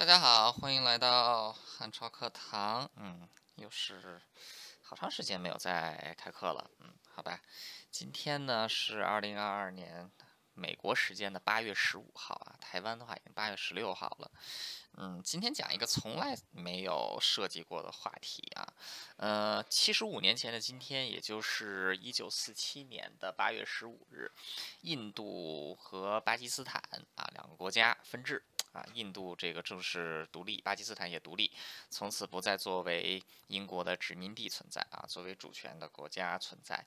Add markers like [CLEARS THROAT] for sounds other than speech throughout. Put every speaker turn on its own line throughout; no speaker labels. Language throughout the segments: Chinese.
大家好，欢迎来到汉朝课堂。嗯，又是好长时间没有再开课了。嗯，好吧，今天呢是二零二二年美国时间的八月十五号啊，台湾的话已经八月十六号了。嗯，今天讲一个从来没有涉及过的话题啊。呃，七十五年前的今天，也就是一九四七年的八月十五日，印度和巴基斯坦啊两个国家分治。啊，印度这个正式独立，巴基斯坦也独立，从此不再作为英国的殖民地存在啊，作为主权的国家存在。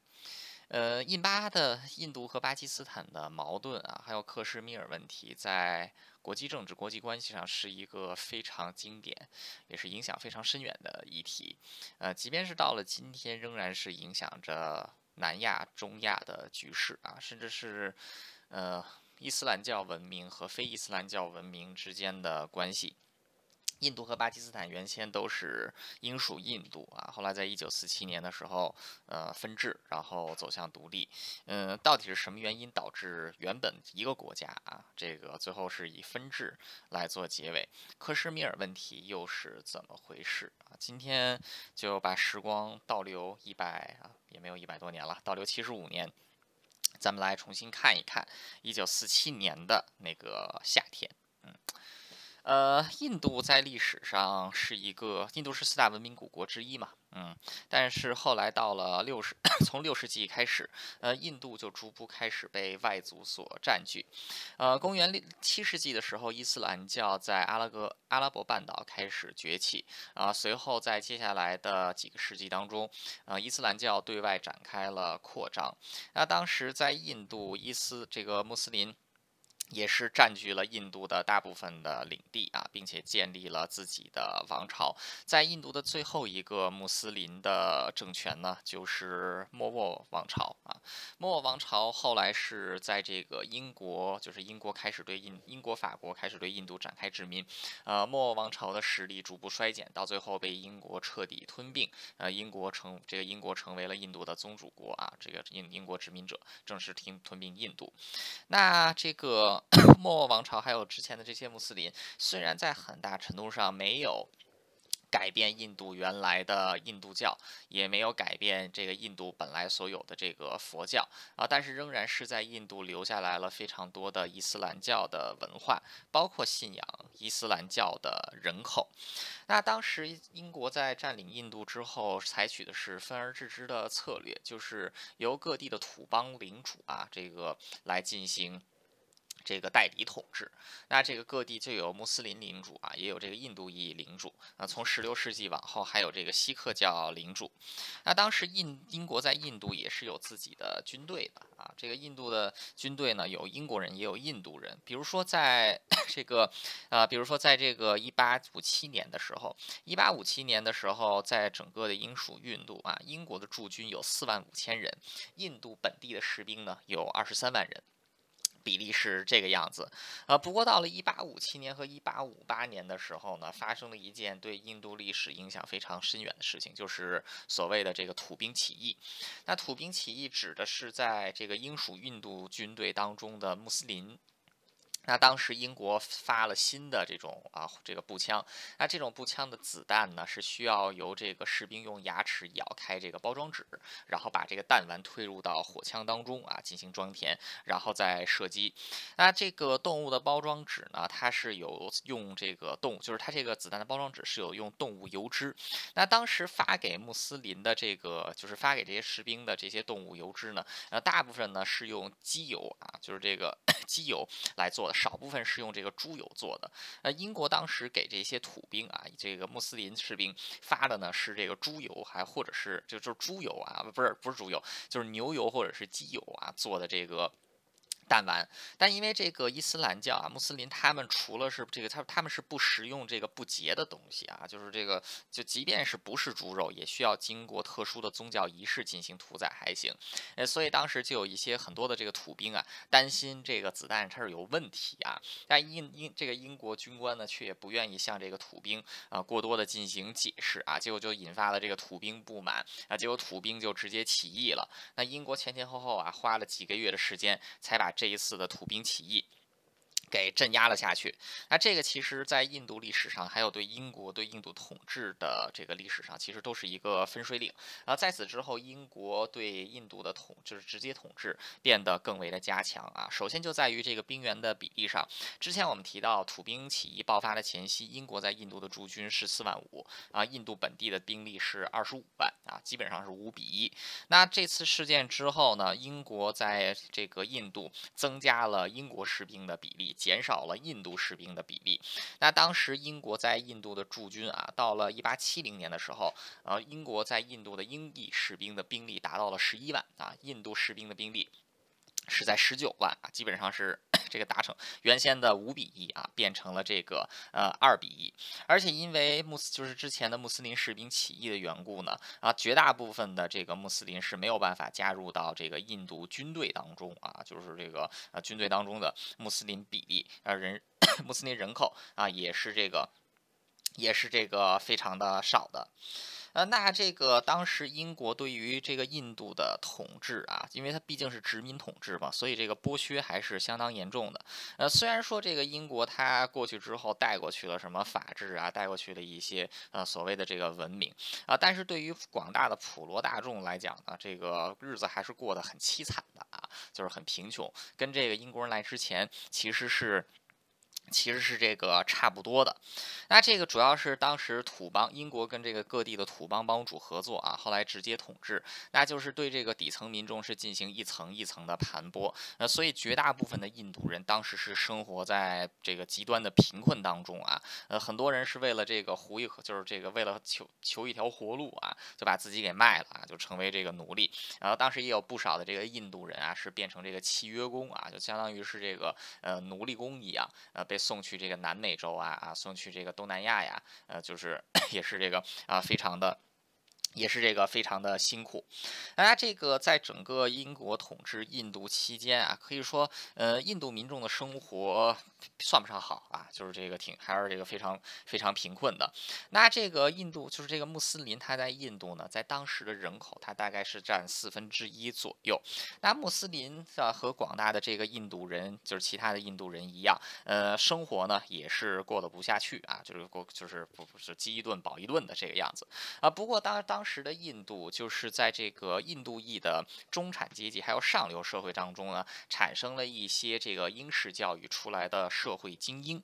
呃，印巴的印度和巴基斯坦的矛盾啊，还有克什米尔问题，在国际政治、国际关系上是一个非常经典，也是影响非常深远的议题。呃，即便是到了今天，仍然是影响着南亚、中亚的局势啊，甚至是呃。伊斯兰教文明和非伊斯兰教文明之间的关系，印度和巴基斯坦原先都是英属印度啊，后来在一九四七年的时候，呃，分治，然后走向独立。嗯，到底是什么原因导致原本一个国家啊，这个最后是以分治来做结尾？克什米尔问题又是怎么回事啊？今天就把时光倒流一百啊，也没有一百多年了，倒流七十五年。咱们来重新看一看一九四七年的那个夏天，嗯。呃，印度在历史上是一个，印度是四大文明古国之一嘛，嗯，但是后来到了六十，从六世纪开始，呃，印度就逐步开始被外族所占据，呃，公元六七世纪的时候，伊斯兰教在阿拉伯阿拉伯半岛开始崛起，啊，随后在接下来的几个世纪当中，啊，伊斯兰教对外展开了扩张，那当时在印度，伊斯这个穆斯林。也是占据了印度的大部分的领地啊，并且建立了自己的王朝。在印度的最后一个穆斯林的政权呢，就是莫卧王朝啊。莫卧王朝后来是在这个英国，就是英国开始对印英国、法国开始对印度展开殖民，呃，莫卧王朝的实力逐步衰减，到最后被英国彻底吞并。呃，英国成这个英国成为了印度的宗主国啊，这个英英国殖民者正式吞吞并印度。那这个。莫卧王朝还有之前的这些穆斯林，虽然在很大程度上没有改变印度原来的印度教，也没有改变这个印度本来所有的这个佛教啊，但是仍然是在印度留下来了非常多的伊斯兰教的文化，包括信仰伊斯兰教的人口。那当时英国在占领印度之后，采取的是分而治之的策略，就是由各地的土邦领主啊，这个来进行。这个代理统治，那这个各地就有穆斯林领主啊，也有这个印度裔领主啊。从十六世纪往后，还有这个锡克教领主。那当时印英国在印度也是有自己的军队的啊。这个印度的军队呢，有英国人，也有印度人。比如说在 [COUGHS] 这个啊，比如说在这个一八五七年的时候，一八五七年的时候，在整个的英属印度啊，英国的驻军有四万五千人，印度本地的士兵呢有二十三万人。比例是这个样子，呃，不过到了一八五七年和一八五八年的时候呢，发生了一件对印度历史影响非常深远的事情，就是所谓的这个土兵起义。那土兵起义指的是在这个英属印度军队当中的穆斯林。那当时英国发了新的这种啊这个步枪，那这种步枪的子弹呢是需要由这个士兵用牙齿咬开这个包装纸，然后把这个弹丸推入到火枪当中啊进行装填，然后再射击。那这个动物的包装纸呢，它是有用这个动物，就是它这个子弹的包装纸是有用动物油脂。那当时发给穆斯林的这个，就是发给这些士兵的这些动物油脂呢，呃，大部分呢是用机油啊，就是这个 [COUGHS] 机油来做的。少部分是用这个猪油做的。那，英国当时给这些土兵啊，这个穆斯林士兵发的呢是这个猪油，还或者是就就是猪油啊，不是不是猪油，就是牛油或者是鸡油啊做的这个。弹丸，但因为这个伊斯兰教啊，穆斯林他们除了是这个，他他们是不食用这个不洁的东西啊，就是这个，就即便是不是猪肉，也需要经过特殊的宗教仪式进行屠宰还行。呃，所以当时就有一些很多的这个土兵啊，担心这个子弹它是有问题啊，但英英这个英国军官呢，却也不愿意向这个土兵啊过多的进行解释啊，结果就引发了这个土兵不满啊，结果土兵就直接起义了。那英国前前后后啊，花了几个月的时间才把。这这一次的土兵起义。给镇压了下去。那这个其实，在印度历史上，还有对英国对印度统治的这个历史上，其实都是一个分水岭。然后在此之后，英国对印度的统就是直接统治变得更为的加强啊。首先就在于这个兵员的比例上，之前我们提到土兵起义爆发的前夕，英国在印度的驻军是四万五啊，印度本地的兵力是二十五万啊，基本上是五比一。那这次事件之后呢，英国在这个印度增加了英国士兵的比例。减少了印度士兵的比例。那当时英国在印度的驻军啊，到了一八七零年的时候，呃，英国在印度的英裔士兵的兵力达到了十一万啊，印度士兵的兵力。是在十九万啊，基本上是 [CLEARS THROAT] 这个达成原先的五比一啊，变成了这个呃二比一，而且因为穆斯就是之前的穆斯林士兵起义的缘故呢啊，绝大部分的这个穆斯林是没有办法加入到这个印度军队当中啊，就是这个呃军队当中的穆斯林比例啊人 [CLEARS THROAT] 穆斯林人口啊也是这个也是这个非常的少的。呃，那这个当时英国对于这个印度的统治啊，因为它毕竟是殖民统治嘛，所以这个剥削还是相当严重的。呃，虽然说这个英国它过去之后带过去了什么法治啊，带过去了一些呃所谓的这个文明啊，但是对于广大的普罗大众来讲呢，这个日子还是过得很凄惨的啊，就是很贫穷，跟这个英国人来之前其实是。其实是这个差不多的，那这个主要是当时土邦英国跟这个各地的土邦帮主合作啊，后来直接统治，那就是对这个底层民众是进行一层一层的盘剥，呃，所以绝大部分的印度人当时是生活在这个极端的贫困当中啊，呃，很多人是为了这个糊一就是这个为了求求一条活路啊，就把自己给卖了啊，就成为这个奴隶，然后当时也有不少的这个印度人啊，是变成这个契约工啊，就相当于是这个呃奴隶工一样，呃。被送去这个南美洲啊啊，送去这个东南亚呀，呃，就是 [COUGHS] 也是这个啊，非常的。也是这个非常的辛苦，大家这个在整个英国统治印度期间啊，可以说，呃，印度民众的生活算不上好啊，就是这个挺还是这个非常非常贫困的。那这个印度就是这个穆斯林，他在印度呢，在当时的人口，他大概是占四分之一左右。那穆斯林啊和广大的这个印度人，就是其他的印度人一样，呃，生活呢也是过得不下去啊，就是过就是不不是饥一顿饱一顿的这个样子啊。不过当当时的印度就是在这个印度裔的中产阶级还有上流社会当中呢，产生了一些这个英式教育出来的社会精英。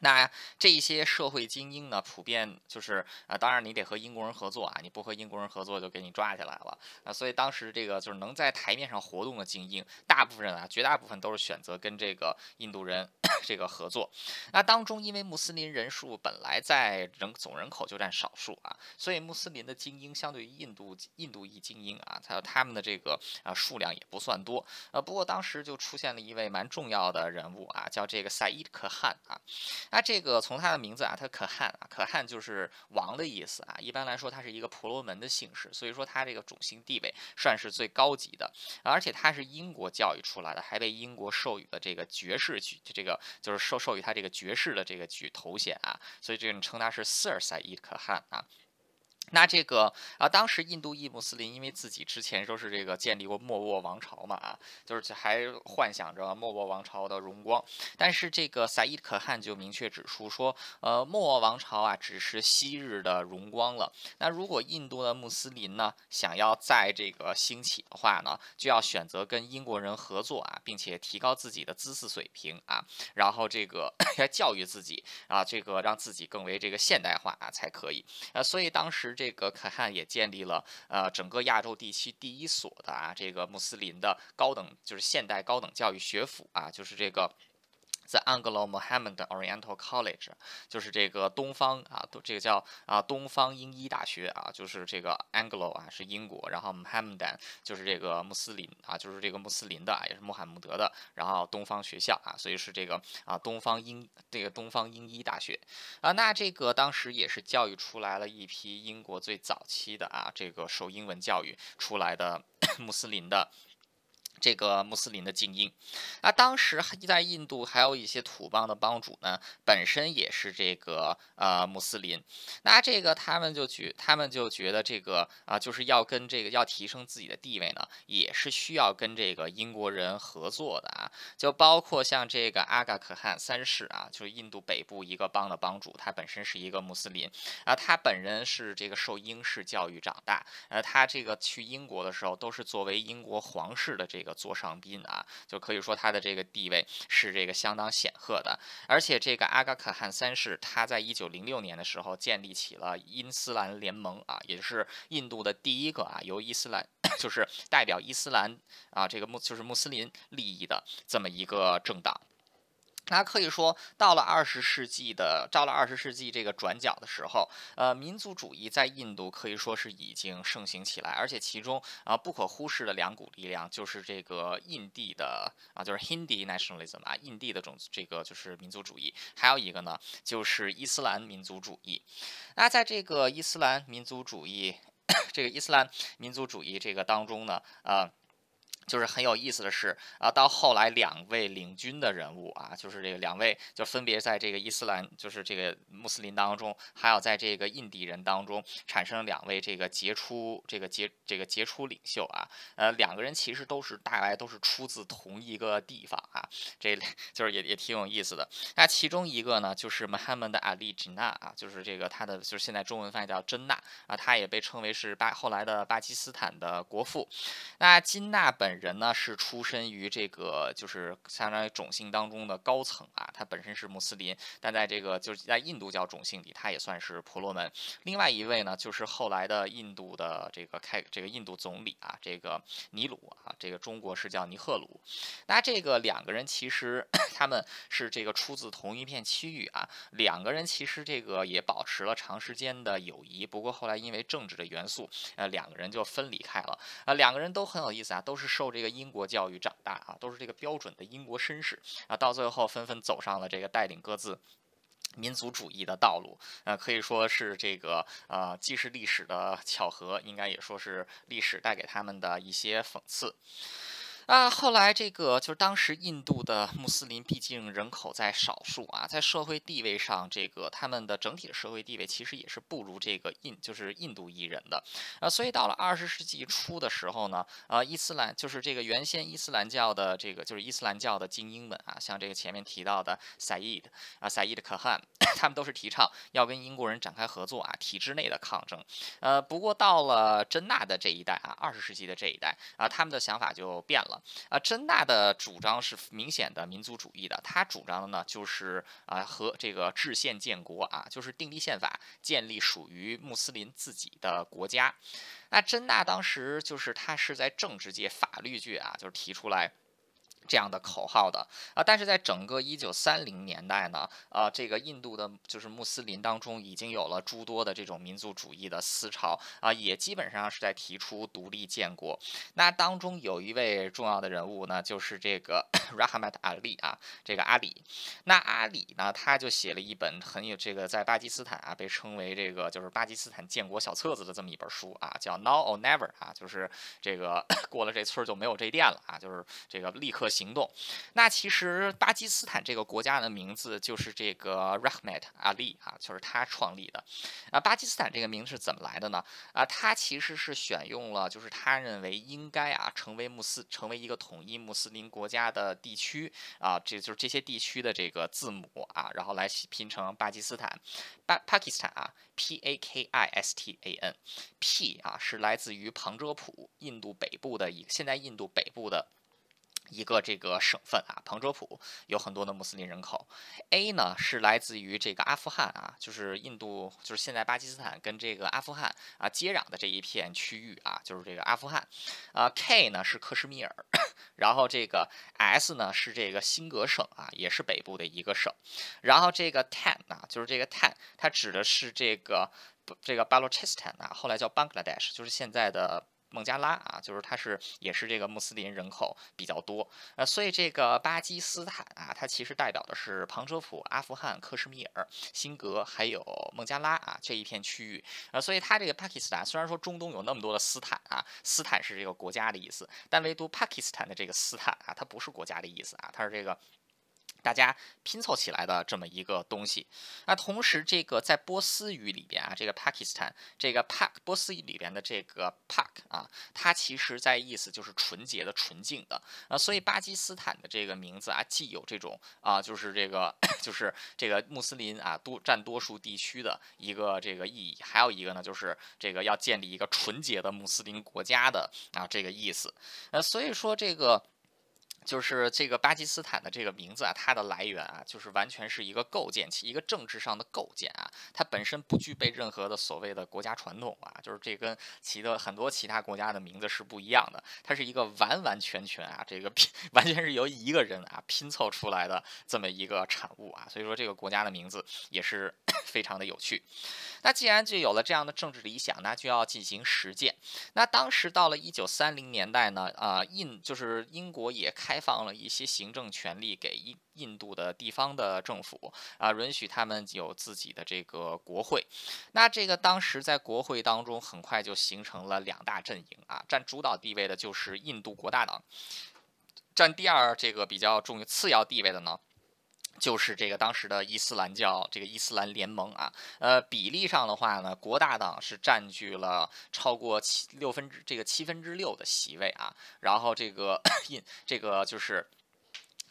那这些社会精英呢，普遍就是啊，当然你得和英国人合作啊，你不和英国人合作就给你抓起来了啊。所以当时这个就是能在台面上活动的精英，大部分人啊，绝大部分都是选择跟这个印度人这个合作。那当中因为穆斯林人数本来在人总人口就占少数啊，所以穆斯林的精英相对于印度印度裔精英啊，还有他们的这个啊数量也不算多。呃，不过当时就出现了一位蛮重要的人物啊，叫这个赛伊可汗啊。那这个从他的名字啊，他可汗啊，可汗就是王的意思啊。一般来说，他是一个婆罗门的姓氏，所以说他这个种姓地位算是最高级的，而且他是英国教育出来的，还被英国授予了这个爵士举，这个就是授授予他这个爵士的这个举头衔啊，所以这个称他是 Sir Said 可汗啊。那这个啊，当时印度裔穆斯林因为自己之前说是这个建立过莫卧王朝嘛啊，就是还幻想着莫卧王朝的荣光。但是这个萨伊可汗就明确指出说，呃，莫卧王朝啊只是昔日的荣光了。那如果印度的穆斯林呢想要在这个兴起的话呢，就要选择跟英国人合作啊，并且提高自己的知识水平啊，然后这个 [COUGHS] 来教育自己啊，这个让自己更为这个现代化啊才可以。呃，所以当时。这个可汗也建立了呃整个亚洲地区第一所的啊这个穆斯林的高等就是现代高等教育学府啊就是这个。在 Anglo Mohammed Oriental College，就是这个东方啊，这个叫啊东方英医大学啊，就是这个 Anglo 啊是英国，然后 Mohammedan 就是这个穆斯林啊，就是这个穆斯林的啊，也是穆罕默德的，然后东方学校啊，所以是这个啊东方英这个东方英医大学啊，那这个当时也是教育出来了一批英国最早期的啊这个受英文教育出来的 [COUGHS] 穆斯林的。这个穆斯林的精英，那当时在印度还有一些土邦的帮主呢，本身也是这个呃穆斯林，那这个他们就觉他们就觉得这个啊就是要跟这个要提升自己的地位呢，也是需要跟这个英国人合作的啊，就包括像这个阿嘎可汗三世啊，就是印度北部一个邦的帮主，他本身是一个穆斯林。啊，他本人是这个受英式教育长大，呃，他这个去英国的时候都是作为英国皇室的这个。座上宾啊，就可以说他的这个地位是这个相当显赫的。而且这个阿嘎可汗三世，他在一九零六年的时候建立起了伊斯兰联盟啊，也是印度的第一个啊由伊斯兰 [COUGHS] 就是代表伊斯兰啊这个穆就是穆斯林利益的这么一个政党。那可以说，到了二十世纪的，到了二十世纪这个转角的时候，呃，民族主义在印度可以说是已经盛行起来，而且其中啊不可忽视的两股力量就是这个印地的啊，就是 Hindi nationalism 啊，印地的种这个就是民族主义，还有一个呢就是伊斯兰民族主义。那在这个伊斯兰民族主义，[COUGHS] 这个伊斯兰民族主义这个当中呢，呃。就是很有意思的是啊，到后来两位领军的人物啊，就是这个两位就分别在这个伊斯兰，就是这个穆斯林当中，还有在这个印地人当中，产生两位这个杰出这个杰这个杰出领袖啊。呃，两个人其实都是大概都是出自同一个地方啊，这 [LAUGHS] 就是也也挺有意思的。那其中一个呢，就是 Muhammad Ali Jinnah 啊，就是这个他的就是现在中文翻译叫真纳啊，他也被称为是巴后来的巴基斯坦的国父。那金纳本。人呢是出身于这个就是相当于种姓当中的高层啊，他本身是穆斯林，但在这个就是在印度教种姓里，他也算是婆罗门。另外一位呢，就是后来的印度的这个开这个印度总理啊，这个尼鲁啊，这个中国是叫尼赫鲁。那这个两个人其实 [COUGHS] 他们是这个出自同一片区域啊，两个人其实这个也保持了长时间的友谊。不过后来因为政治的元素，呃，两个人就分离开了。啊，两个人都很有意思啊，都是受。这个英国教育长大啊，都是这个标准的英国绅士啊，到最后纷纷走上了这个带领各自民族主义的道路，呃，可以说是这个呃，既是历史的巧合，应该也说是历史带给他们的一些讽刺。啊，后来这个就是当时印度的穆斯林，毕竟人口在少数啊，在社会地位上，这个他们的整体的社会地位其实也是不如这个印，就是印度裔人的，啊，所以到了二十世纪初的时候呢，呃，伊斯兰就是这个原先伊斯兰教的这个就是伊斯兰教的精英们啊，像这个前面提到的赛义德啊，赛义德可汗，他们都是提倡要跟英国人展开合作啊，体制内的抗争，呃，不过到了真纳的这一代啊，二十世纪的这一代啊，他们的想法就变了。啊，真纳的主张是明显的民族主义的，他主张的呢就是啊和这个制宪建国啊，就是订立宪法，建立属于穆斯林自己的国家。那真纳当时就是他是在政治界、法律界啊，就是提出来。这样的口号的啊，但是在整个一九三零年代呢，啊，这个印度的就是穆斯林当中已经有了诸多的这种民族主义的思潮啊，也基本上是在提出独立建国。那当中有一位重要的人物呢，就是这个 [CLEARS THROAT] Rahmat Ali 啊，这个阿里。那阿里呢，他就写了一本很有这个在巴基斯坦啊被称为这个就是巴基斯坦建国小册子的这么一本书啊，叫 Now or Never 啊，就是这个 [CLEARS THROAT] 过了这村就没有这店了啊，就是这个立刻。行动，那其实巴基斯坦这个国家的名字就是这个 Rahmat Ali 啊，就是他创立的。啊，巴基斯坦这个名字是怎么来的呢？啊，他其实是选用了，就是他认为应该啊成为穆斯成为一个统一穆斯林国家的地区啊，这就是这些地区的这个字母啊，然后来拼成巴基斯坦。巴巴基斯坦啊，P A K I S T A N，P 啊是来自于旁遮普，印度北部的一现在印度北部的。一个这个省份啊，旁遮普有很多的穆斯林人口。A 呢是来自于这个阿富汗啊，就是印度，就是现在巴基斯坦跟这个阿富汗啊接壤的这一片区域啊，就是这个阿富汗。啊，K 呢是克什米尔，然后这个 S 呢是这个辛格省啊，也是北部的一个省。然后这个 Tan 啊，就是这个 Tan，它指的是这个这个巴洛 c 斯坦啊，后来叫 Bangladesh，就是现在的。孟加拉啊，就是它是也是这个穆斯林人口比较多，呃，所以这个巴基斯坦啊，它其实代表的是旁遮普、阿富汗、克什米尔、辛格还有孟加拉啊这一片区域，呃，所以它这个巴基斯坦虽然说中东有那么多的斯坦啊，斯坦是这个国家的意思，但唯独巴基斯坦的这个斯坦啊，它不是国家的意思啊，它是这个。大家拼凑起来的这么一个东西，那同时这个在波斯语里边啊，这个 Pakistan 这个 Pak 波斯语里边的这个 Pak 啊，它其实在意思就是纯洁的、纯净的。啊，所以巴基斯坦的这个名字啊，既有这种啊，就是这个 [COUGHS] 就是这个穆斯林啊多占多数地区的一个这个意义，还有一个呢，就是这个要建立一个纯洁的穆斯林国家的啊这个意思，呃，所以说这个。就是这个巴基斯坦的这个名字啊，它的来源啊，就是完全是一个构建起一个政治上的构建啊，它本身不具备任何的所谓的国家传统啊，就是这跟其的很多其他国家的名字是不一样的，它是一个完完全全啊，这个 [LAUGHS] 拼完全是由一个人啊拼凑出来的这么一个产物啊，所以说这个国家的名字也是 [COUGHS] 非常的有趣。那既然就有了这样的政治理想，那就要进行实践。那当时到了一九三零年代呢，啊，印就是英国也开。开放了一些行政权力给印印度的地方的政府啊，允许他们有自己的这个国会。那这个当时在国会当中，很快就形成了两大阵营啊，占主导地位的就是印度国大党，占第二这个比较重次要地位的呢。就是这个当时的伊斯兰教，这个伊斯兰联盟啊，呃，比例上的话呢，国大党是占据了超过七六分之这个七分之六的席位啊，然后这个印 [COUGHS] 这个就是。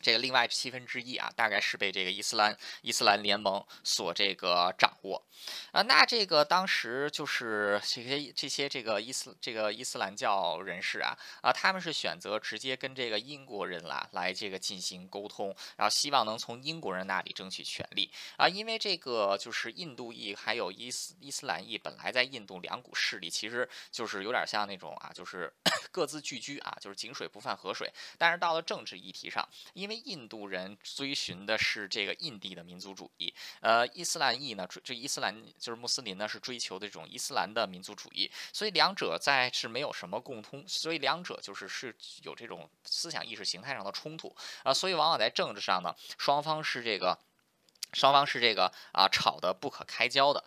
这个另外七分之一啊，大概是被这个伊斯兰伊斯兰联盟所这个掌握啊。那这个当时就是这些这些这个伊斯这个伊斯兰教人士啊啊，他们是选择直接跟这个英国人啦来这个进行沟通，然后希望能从英国人那里争取权利啊。因为这个就是印度裔还有伊斯伊斯兰裔本来在印度两股势力，其实就是有点像那种啊，就是 [COUGHS] 各自聚居啊，就是井水不犯河水。但是到了政治议题上，因因为印度人追寻的是这个印地的民族主义，呃，伊斯兰裔呢，这伊斯兰就是穆斯林呢，是追求的这种伊斯兰的民族主义，所以两者在是没有什么共通，所以两者就是是有这种思想意识形态上的冲突啊，所以往往在政治上呢，双方是这个双方是这个啊吵得不可开交的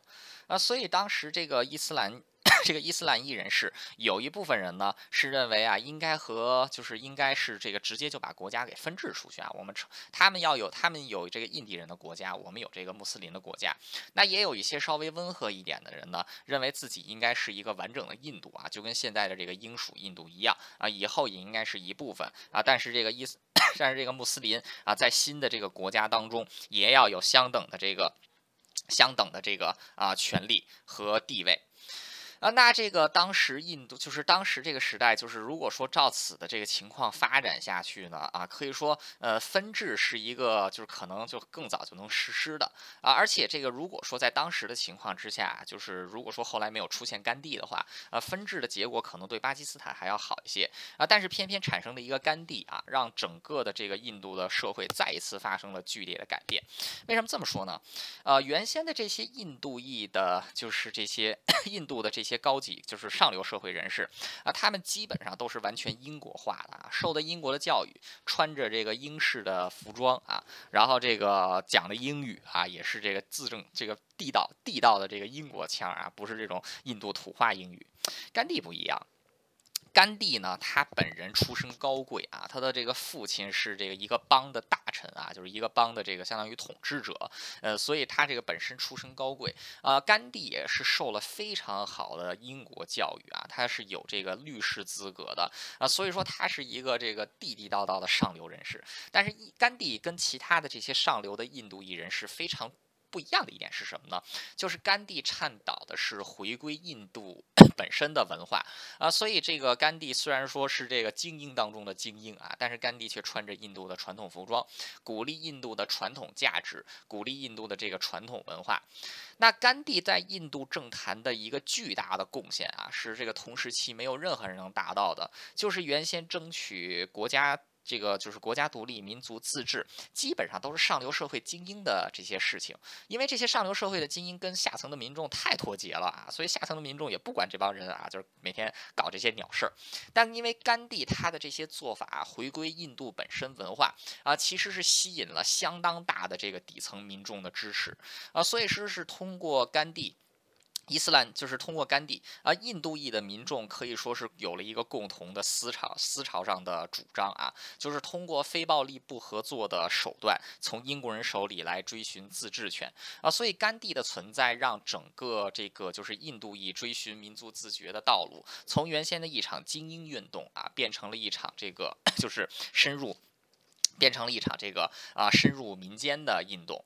啊，所以当时这个伊斯兰。这个伊斯兰裔人士有一部分人呢是认为啊，应该和就是应该是这个直接就把国家给分治出去啊。我们他们要有他们有这个印地人的国家，我们有这个穆斯林的国家。那也有一些稍微温和一点的人呢，认为自己应该是一个完整的印度啊，就跟现在的这个英属印度一样啊，以后也应该是一部分啊。但是这个伊斯，[COUGHS] 但是这个穆斯林啊，在新的这个国家当中也要有相等的这个相等的这个啊权利和地位。啊，那这个当时印度就是当时这个时代，就是如果说照此的这个情况发展下去呢，啊，可以说，呃，分治是一个就是可能就更早就能实施的啊，而且这个如果说在当时的情况之下，就是如果说后来没有出现甘地的话，啊，分治的结果可能对巴基斯坦还要好一些啊，但是偏偏产生了一个甘地啊，让整个的这个印度的社会再一次发生了剧烈的改变。为什么这么说呢？呃，原先的这些印度裔的，就是这些 [COUGHS] 印度的这些。些高级就是上流社会人士啊，他们基本上都是完全英国化的啊，受的英国的教育，穿着这个英式的服装啊，然后这个讲的英语啊，也是这个字正这个地道地道的这个英国腔啊，不是这种印度土话英语。甘地不一样。甘地呢，他本人出身高贵啊，他的这个父亲是这个一个邦的大臣啊，就是一个邦的这个相当于统治者，呃，所以他这个本身出身高贵啊。甘地也是受了非常好的英国教育啊，他是有这个律师资格的啊，所以说他是一个这个地地道道的上流人士。但是甘地跟其他的这些上流的印度裔人士非常。不一样的一点是什么呢？就是甘地倡导的是回归印度 [COUGHS] 本身的文化啊，所以这个甘地虽然说是这个精英当中的精英啊，但是甘地却穿着印度的传统服装，鼓励印度的传统价值，鼓励印度的这个传统文化。那甘地在印度政坛的一个巨大的贡献啊，是这个同时期没有任何人能达到的，就是原先争取国家。这个就是国家独立、民族自治，基本上都是上流社会精英的这些事情。因为这些上流社会的精英跟下层的民众太脱节了啊，所以下层的民众也不管这帮人啊，就是每天搞这些鸟事儿。但因为甘地他的这些做法回归印度本身文化啊，其实是吸引了相当大的这个底层民众的支持啊，所以说是通过甘地。伊斯兰就是通过甘地啊，印度裔的民众可以说是有了一个共同的思潮，思潮上的主张啊，就是通过非暴力不合作的手段，从英国人手里来追寻自治权啊。所以甘地的存在，让整个这个就是印度裔追寻民族自觉的道路，从原先的一场精英运动啊，变成了一场这个 [COUGHS] 就是深入，变成了一场这个啊深入民间的运动。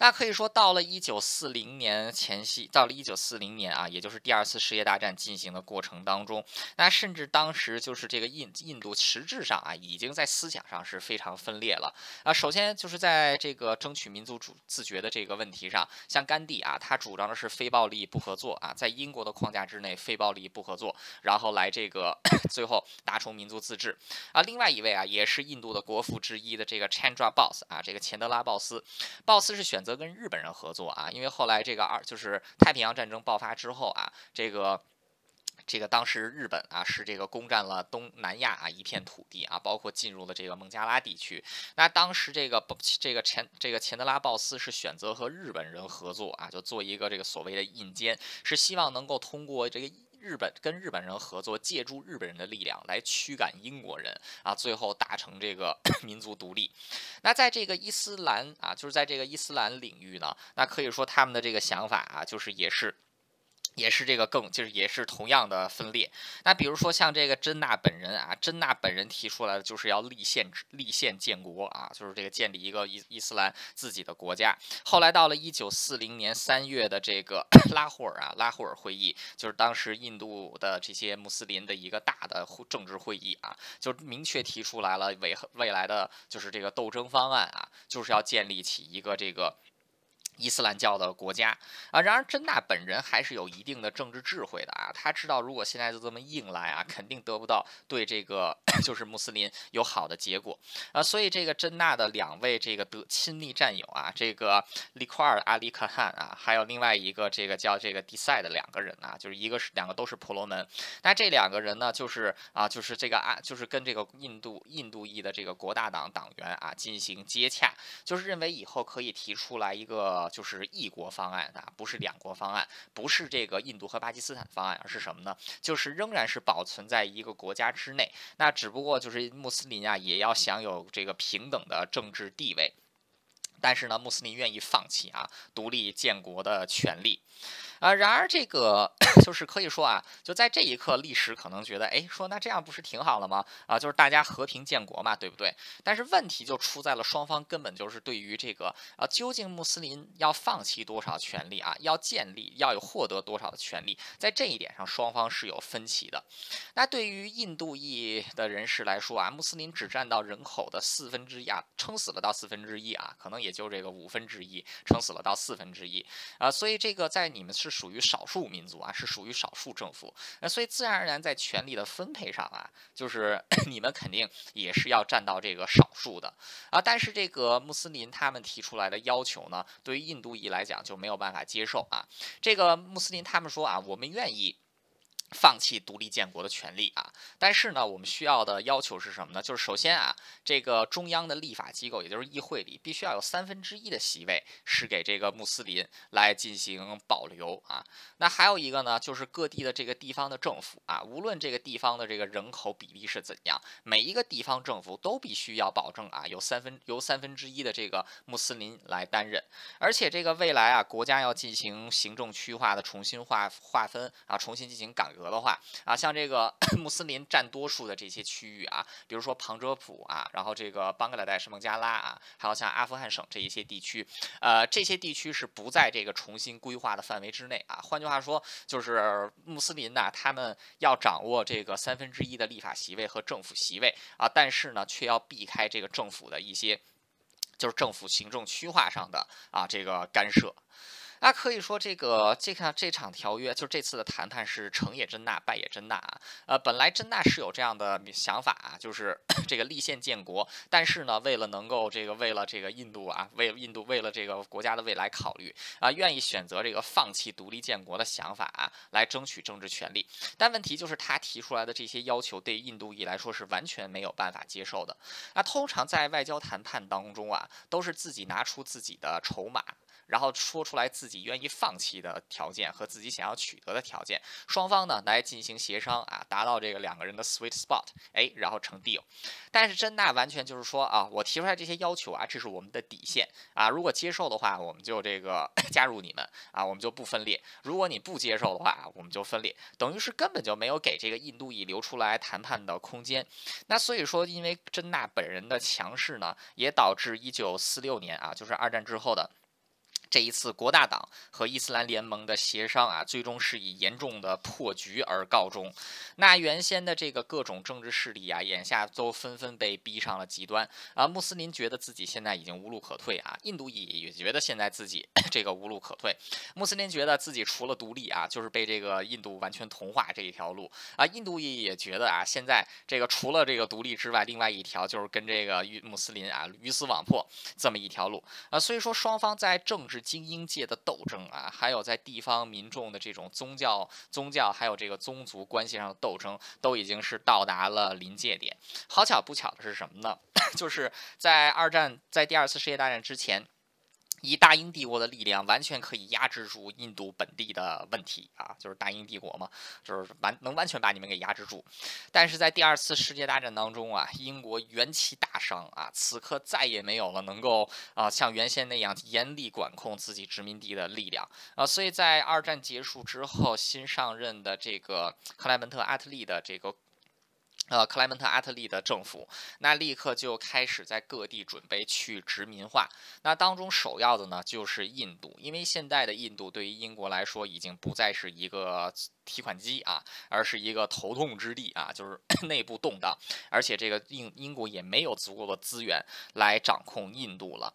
那可以说，到了一九四零年前夕，到了一九四零年啊，也就是第二次世界大战进行的过程当中，那甚至当时就是这个印印度实质上啊，已经在思想上是非常分裂了啊。首先就是在这个争取民族主自觉的这个问题上，像甘地啊，他主张的是非暴力不合作啊，在英国的框架之内，非暴力不合作，然后来这个 [CLEARS THROAT] 最后达成民族自治啊。另外一位啊，也是印度的国父之一的这个 Chandra Bose 啊，这个钱德拉鲍斯，鲍斯是选择。跟日本人合作啊，因为后来这个二就是太平洋战争爆发之后啊，这个这个当时日本啊是这个攻占了东南亚啊一片土地啊，包括进入了这个孟加拉地区。那当时这个这个钱这个钱德拉鲍斯是选择和日本人合作啊，就做一个这个所谓的印监，是希望能够通过这个。日本跟日本人合作，借助日本人的力量来驱赶英国人啊，最后达成这个 [CLEARS THROAT] 民族独立。那在这个伊斯兰啊，就是在这个伊斯兰领域呢，那可以说他们的这个想法啊，就是也是。也是这个更就是也是同样的分裂。那比如说像这个真纳本人啊，真纳本人提出来的就是要立宪立宪建国啊，就是这个建立一个伊伊斯兰自己的国家。后来到了一九四零年三月的这个 [CLEARS THROAT] 拉霍尔啊拉霍尔会议，就是当时印度的这些穆斯林的一个大的政治会议啊，就明确提出来了未未来的就是这个斗争方案啊，就是要建立起一个这个。伊斯兰教的国家啊，然而真纳本人还是有一定的政治智慧的啊，他知道如果现在就这么硬来啊，肯定得不到对这个 [CLEARS THROAT] 就是穆斯林有好的结果啊，所以这个真纳的两位这个得亲密战友啊，这个利库尔阿里克汗啊，还有另外一个这个叫这个迪塞的两个人啊，就是一个是两个都是婆罗门，那这两个人呢，就是啊，就是这个啊，就是跟这个印度印度裔的这个国大党党员啊进行接洽，就是认为以后可以提出来一个。就是一国方案啊，不是两国方案，不是这个印度和巴基斯坦方案，而是什么呢？就是仍然是保存在一个国家之内，那只不过就是穆斯林啊，也要享有这个平等的政治地位，但是呢，穆斯林愿意放弃啊独立建国的权利。啊，然而这个 [COUGHS] 就是可以说啊，就在这一刻，历史可能觉得，哎，说那这样不是挺好了吗？啊，就是大家和平建国嘛，对不对？但是问题就出在了双方根本就是对于这个啊，究竟穆斯林要放弃多少权利啊，要建立要有获得多少的权利，在这一点上双方是有分歧的。那对于印度裔的人士来说啊，穆斯林只占到人口的四分之一啊，撑死了到四分之一啊，可能也就这个五分之一，撑死了到四分之一啊，所以这个在你们是。属于少数民族啊，是属于少数政府，那所以自然而然在权力的分配上啊，就是 [COUGHS] 你们肯定也是要占到这个少数的啊。但是这个穆斯林他们提出来的要求呢，对于印度裔来讲就没有办法接受啊。这个穆斯林他们说啊，我们愿意。放弃独立建国的权利啊！但是呢，我们需要的要求是什么呢？就是首先啊，这个中央的立法机构，也就是议会里，必须要有三分之一的席位是给这个穆斯林来进行保留啊。那还有一个呢，就是各地的这个地方的政府啊，无论这个地方的这个人口比例是怎样，每一个地方政府都必须要保证啊，有三分由三分之一的这个穆斯林来担任。而且这个未来啊，国家要进行行政区划的重新划划分啊，重新进行改革。格的话啊，像这个 [CLEARS THROAT] 穆斯林占多数的这些区域啊，比如说旁遮普啊，然后这个邦格拉代什、孟加拉啊，还有像阿富汗省这一些地区，呃，这些地区是不在这个重新规划的范围之内啊。换句话说，就是穆斯林呐，他们要掌握这个三分之一的立法席位和政府席位啊，但是呢，却要避开这个政府的一些，就是政府行政区划上的啊这个干涉。那可以说，这个这看这场条约，就这次的谈判是成也真纳，败也真纳啊。呃，本来真纳是有这样的想法啊，就是 [COUGHS] 这个立宪建国，但是呢，为了能够这个为了这个印度啊，为了印度为了这个国家的未来考虑啊，愿意选择这个放弃独立建国的想法啊，来争取政治权利。但问题就是他提出来的这些要求，对印度裔来说是完全没有办法接受的。那通常在外交谈判当中啊，都是自己拿出自己的筹码。然后说出来自己愿意放弃的条件和自己想要取得的条件，双方呢来进行协商啊，达到这个两个人的 sweet spot，哎，然后成 deal。但是真纳完全就是说啊，我提出来这些要求啊，这是我们的底线啊，如果接受的话，我们就这个 [COUGHS] 加入你们啊，我们就不分裂；如果你不接受的话，我们就分裂。等于是根本就没有给这个印度裔留出来谈判的空间。那所以说，因为真纳本人的强势呢，也导致一九四六年啊，就是二战之后的。这一次国大党和伊斯兰联盟的协商啊，最终是以严重的破局而告终。那原先的这个各种政治势力啊，眼下都纷纷被逼上了极端啊。穆斯林觉得自己现在已经无路可退啊，印度裔也觉得现在自己 [CLEARS THROAT] 这个无路可退。穆斯林觉得自己除了独立啊，就是被这个印度完全同化这一条路啊。印度裔也觉得啊，现在这个除了这个独立之外，另外一条就是跟这个穆斯林啊鱼死网破这么一条路啊。所以说双方在政治。精英界的斗争啊，还有在地方民众的这种宗教、宗教还有这个宗族关系上的斗争，都已经是到达了临界点。好巧不巧的是什么呢？[COUGHS] 就是在二战，在第二次世界大战之前。以大英帝国的力量，完全可以压制住印度本地的问题啊，就是大英帝国嘛，就是完能完全把你们给压制住。但是在第二次世界大战当中啊，英国元气大伤啊，此刻再也没有了能够啊像原先那样严厉管控自己殖民地的力量啊，所以在二战结束之后，新上任的这个克莱门特·阿特利的这个。呃，克莱门特·阿特利的政府，那立刻就开始在各地准备去殖民化。那当中首要的呢，就是印度，因为现在的印度对于英国来说，已经不再是一个提款机啊，而是一个头痛之地啊，就是 [COUGHS] 内部动荡，而且这个英英国也没有足够的资源来掌控印度了。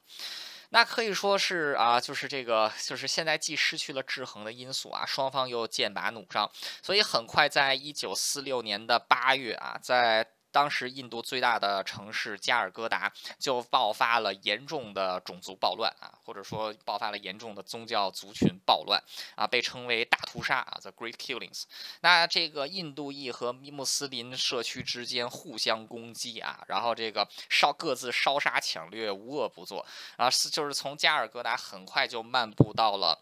那可以说是啊，就是这个，就是现在既失去了制衡的因素啊，双方又剑拔弩张，所以很快在一九四六年的八月啊，在。当时印度最大的城市加尔各答就爆发了严重的种族暴乱啊，或者说爆发了严重的宗教族群暴乱啊，被称为大屠杀啊，The Great Killings。那这个印度裔和穆斯林社区之间互相攻击啊，然后这个烧各自烧杀抢掠，无恶不作啊，是就是从加尔各答很快就漫步到了。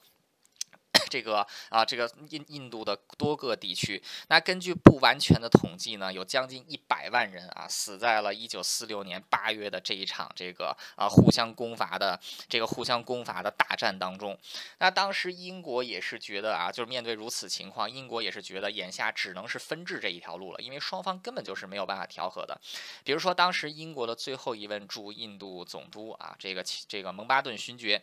这个啊，这个印印度的多个地区，那根据不完全的统计呢，有将近一百万人啊死在了1946年8月的这一场这个啊互相攻伐的这个互相攻伐的大战当中。那当时英国也是觉得啊，就是面对如此情况，英国也是觉得眼下只能是分治这一条路了，因为双方根本就是没有办法调和的。比如说，当时英国的最后一位驻印度总督啊，这个这个蒙巴顿勋爵。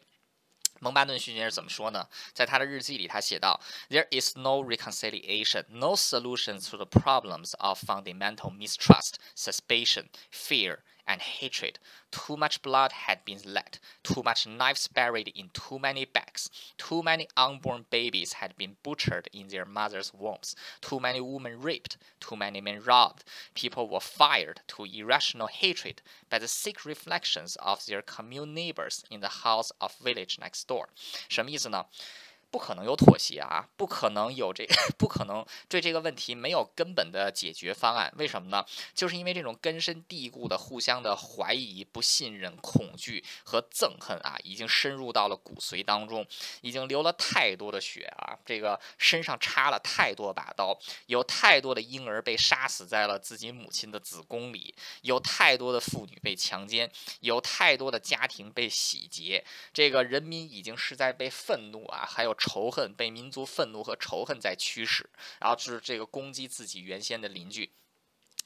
蒙巴顿勋爵是怎么说呢？在他的日记里，他写道：“There is no reconciliation, no solutions to the problems of fundamental mistrust, suspicion, fear.” and hatred. Too much blood had been let, too much knives buried in too many backs, too many unborn babies had been butchered in their mothers' wombs, too many women raped, too many men robbed. People were fired to irrational hatred by the sick reflections of their commune neighbors in the house of village next door. 什么意思呢？ 不可能有妥协啊！不可能有这，[LAUGHS] 不可能对这个问题没有根本的解决方案。为什么呢？就是因为这种根深蒂固的互相的怀疑、不信任、恐惧和憎恨啊，已经深入到了骨髓当中，已经流了太多的血啊！这个身上插了太多把刀，有太多的婴儿被杀死在了自己母亲的子宫里，有太多的妇女被强奸，有太多的家庭被洗劫。这个人民已经是在被愤怒啊，还有。仇恨被民族愤怒和仇恨在驱使，然后就是这个攻击自己原先的邻居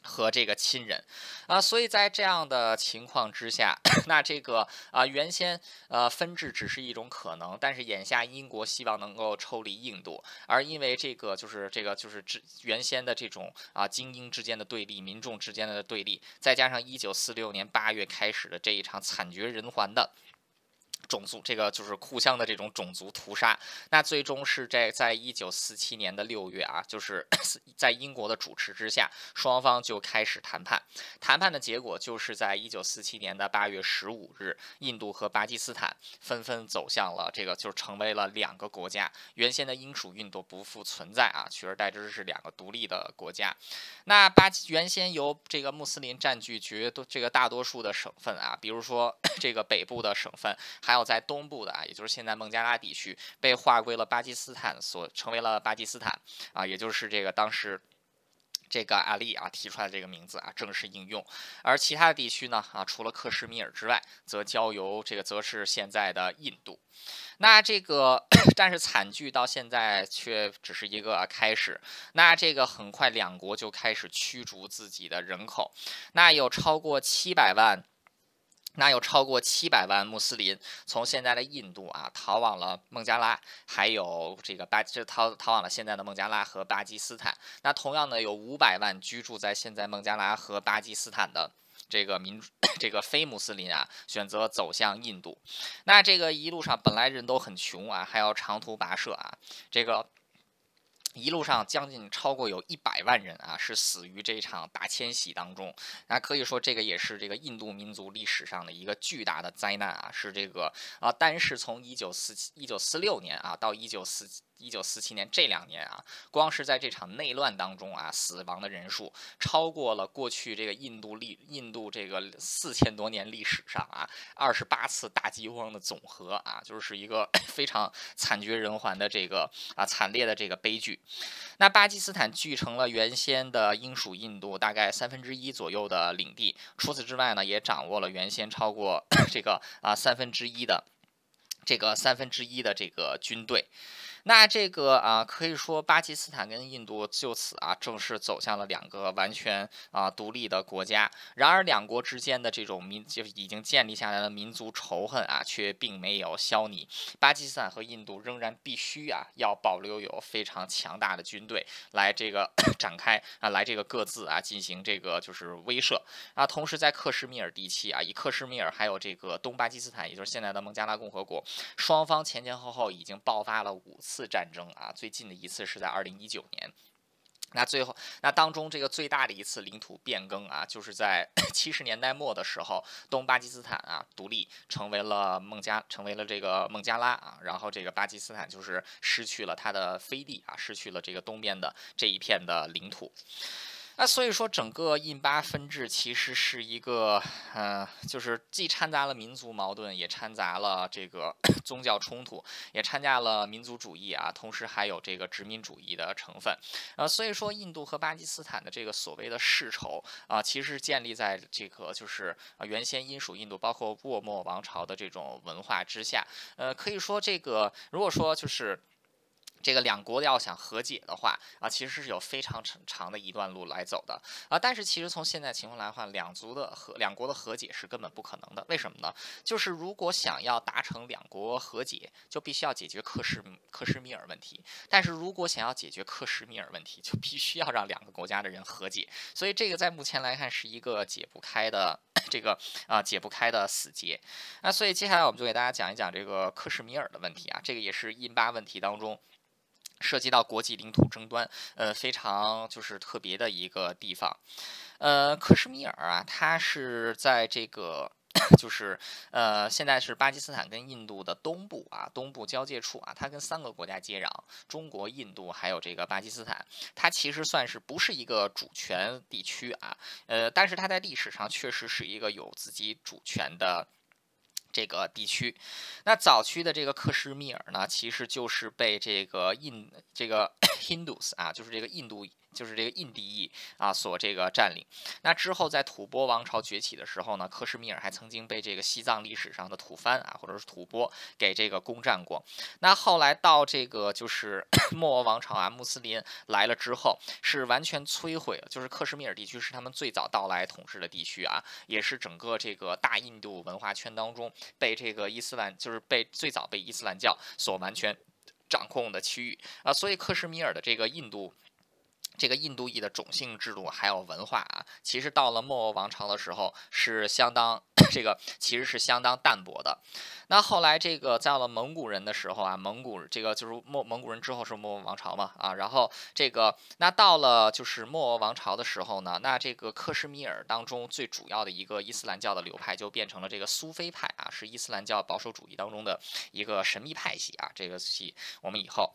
和这个亲人啊，所以在这样的情况之下，[COUGHS] 那这个啊原先呃分治只是一种可能，但是眼下英国希望能够抽离印度，而因为这个就是这个就是之原先的这种啊精英之间的对立，民众之间的对立，再加上一九四六年八月开始的这一场惨绝人寰的。种族这个就是互相的这种种族屠杀，那最终是在在一九四七年的六月啊，就是 [COUGHS] 在英国的主持之下，双方就开始谈判。谈判的结果就是在一九四七年的八月十五日，印度和巴基斯坦纷纷走向了这个，就成为了两个国家。原先的英属印度不复存在啊，取而代之是两个独立的国家。那巴原先由这个穆斯林占据绝多这个大多数的省份啊，比如说 [COUGHS] 这个北部的省份还。还有在东部的啊，也就是现在孟加拉地区，被划归了巴基斯坦，所成为了巴基斯坦啊，也就是这个当时这个阿利啊提出来的这个名字啊正式应用。而其他的地区呢啊，除了克什米尔之外，则交由这个则是现在的印度。那这个但是惨剧到现在却只是一个开始。那这个很快两国就开始驱逐自己的人口，那有超过七百万。那有超过七百万穆斯林从现在的印度啊逃往了孟加拉，还有这个巴，这逃逃往了现在的孟加拉和巴基斯坦。那同样呢，有五百万居住在现在孟加拉和巴基斯坦的这个民，这个非穆斯林啊，选择走向印度。那这个一路上本来人都很穷啊，还要长途跋涉啊，这个。一路上将近超过有一百万人啊，是死于这场大迁徙当中。那可以说，这个也是这个印度民族历史上的一个巨大的灾难啊，是这个啊，单是从一九四七、一九四六年啊到一九四。一九四七年这两年啊，光是在这场内乱当中啊，死亡的人数超过了过去这个印度历印度这个四千多年历史上啊二十八次大饥荒的总和啊，就是一个 [COUGHS] 非常惨绝人寰的这个啊惨烈的这个悲剧。那巴基斯坦继承了原先的英属印度大概三分之一左右的领地，除此之外呢，也掌握了原先超过 [COUGHS] 这个啊三分之一的这个三分之一的这个军队。那这个啊，可以说巴基斯坦跟印度就此啊，正式走向了两个完全啊独立的国家。然而，两国之间的这种民就是已经建立下来的民族仇恨啊，却并没有消弭。巴基斯坦和印度仍然必须啊，要保留有非常强大的军队来这个展开啊，来这个各自啊进行这个就是威慑啊。同时，在克什米尔地区啊，以克什米尔还有这个东巴基斯坦，也就是现在的孟加拉共和国，双方前前后后已经爆发了五次。次战争啊，最近的一次是在二零一九年。那最后，那当中这个最大的一次领土变更啊，就是在 [COUGHS] 七十年代末的时候，东巴基斯坦啊独立，成为了孟加，成为了这个孟加拉啊。然后这个巴基斯坦就是失去了它的飞地啊，失去了这个东边的这一片的领土。那所以说，整个印巴分治其实是一个，呃，就是既掺杂了民族矛盾，也掺杂了这个 [CLEARS THROAT] 宗教冲突，也掺杂了民族主义啊，同时还有这个殖民主义的成分。呃，所以说，印度和巴基斯坦的这个所谓的世仇啊，其实建立在这个就是啊原先英属印度，包括沃莫王朝的这种文化之下。呃，可以说这个，如果说就是。这个两国要想和解的话啊，其实是有非常长长的一段路来走的啊。但是其实从现在情况来看，两族的和两国的和解是根本不可能的。为什么呢？就是如果想要达成两国和解，就必须要解决克什克什米尔问题。但是如果想要解决克什米尔问题，就必须要让两个国家的人和解。所以这个在目前来看是一个解不开的这个啊解不开的死结。那所以接下来我们就给大家讲一讲这个克什米尔的问题啊，这个也是印巴问题当中。涉及到国际领土争端，呃，非常就是特别的一个地方，呃，克什米尔啊，它是在这个就是呃，现在是巴基斯坦跟印度的东部啊，东部交界处啊，它跟三个国家接壤，中国、印度还有这个巴基斯坦，它其实算是不是一个主权地区啊，呃，但是它在历史上确实是一个有自己主权的。这个地区，那早期的这个克什米尔呢，其实就是被这个印这个 [COUGHS] Hindus 啊，就是这个印度。就是这个印地裔啊所这个占领。那之后在吐蕃王朝崛起的时候呢，克什米尔还曾经被这个西藏历史上的吐蕃啊或者是吐蕃给这个攻占过。那后来到这个就是 [COUGHS] 莫王朝啊，穆斯林来了之后，是完全摧毁了。就是克什米尔地区是他们最早到来统治的地区啊，也是整个这个大印度文化圈当中被这个伊斯兰就是被最早被伊斯兰教所完全掌控的区域啊。所以克什米尔的这个印度。这个印度裔的种姓制度还有文化啊，其实到了莫王朝的时候是相当 [COUGHS] 这个其实是相当淡薄的。那后来这个到了蒙古人的时候啊，蒙古这个就是莫蒙古人之后是莫王朝嘛啊，然后这个那到了就是莫王朝的时候呢，那这个克什米尔当中最主要的一个伊斯兰教的流派就变成了这个苏菲派啊，是伊斯兰教保守主义当中的一个神秘派系啊，这个系我们以后。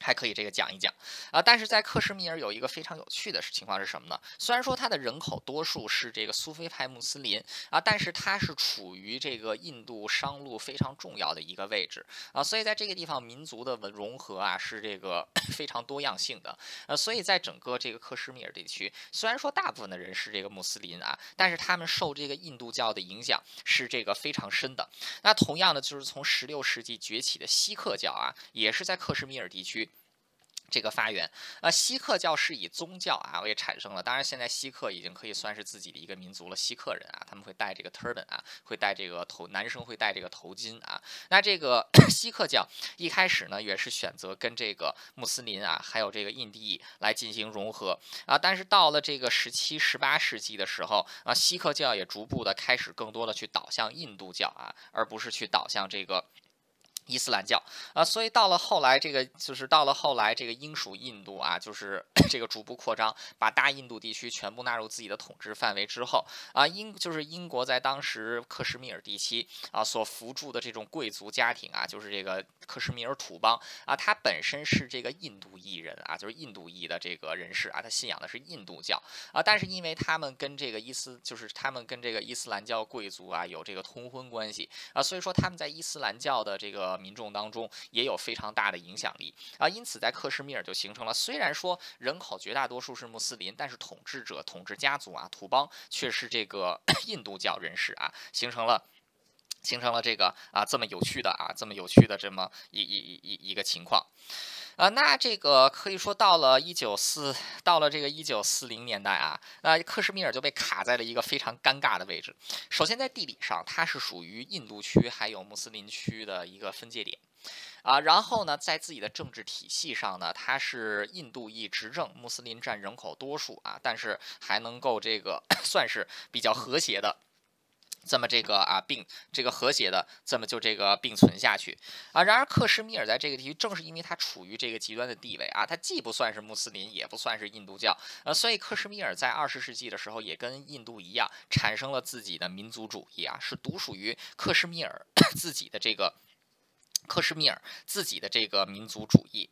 还可以这个讲一讲啊，但是在克什米尔有一个非常有趣的情况是什么呢？虽然说它的人口多数是这个苏菲派穆斯林啊，但是它是处于这个印度商路非常重要的一个位置啊，所以在这个地方民族的文融合啊是这个 [CLEARS THROAT] 非常多样性的呃，所以在整个这个克什米尔地区，虽然说大部分的人是这个穆斯林啊，但是他们受这个印度教的影响是这个非常深的。那同样的，就是从十六世纪崛起的锡克教啊，也是在克什米尔地区。这个发源，呃，锡克教是以宗教啊为产生了。当然，现在锡克已经可以算是自己的一个民族了。锡克人啊，他们会戴这个 turban 啊，会戴这个头，男生会戴这个头巾啊。那这个 [CLEARS THROAT] 锡克教一开始呢，也是选择跟这个穆斯林啊，还有这个印地来进行融合啊。但是到了这个十七、十八世纪的时候啊，锡克教也逐步的开始更多的去导向印度教啊，而不是去导向这个。伊斯兰教啊，所以到了后来，这个就是到了后来，这个英属印度啊，就是 [COUGHS] 这个逐步扩张，把大印度地区全部纳入自己的统治范围之后啊，英就是英国在当时克什米尔地区啊所扶助的这种贵族家庭啊，就是这个克什米尔土邦啊，他本身是这个印度裔人啊，就是印度裔的这个人士啊，他信仰的是印度教啊，但是因为他们跟这个伊斯就是他们跟这个伊斯兰教贵族啊有这个通婚关系啊，所以说他们在伊斯兰教的这个。民众当中也有非常大的影响力啊，因此在克什米尔就形成了，虽然说人口绝大多数是穆斯林，但是统治者、统治家族啊、土邦却是这个 [CLEARS THROAT] 印度教人士啊，形成了形成了这个啊这么有趣的啊这么有趣的这么一一一一一个情况。啊，那这个可以说到了一九四，到了这个一九四零年代啊，那克什米尔就被卡在了一个非常尴尬的位置。首先在地理上，它是属于印度区还有穆斯林区的一个分界点，啊，然后呢，在自己的政治体系上呢，它是印度裔执政，穆斯林占人口多数啊，但是还能够这个 [COUGHS] 算是比较和谐的。这么这个啊并这个和谐的这么就这个并存下去啊，然而克什米尔在这个地区正是因为它处于这个极端的地位啊，它既不算是穆斯林，也不算是印度教，呃，所以克什米尔在二十世纪的时候也跟印度一样产生了自己的民族主义啊，是独属于克什米尔 [COUGHS] 自己的这个。克什米尔自己的这个民族主义，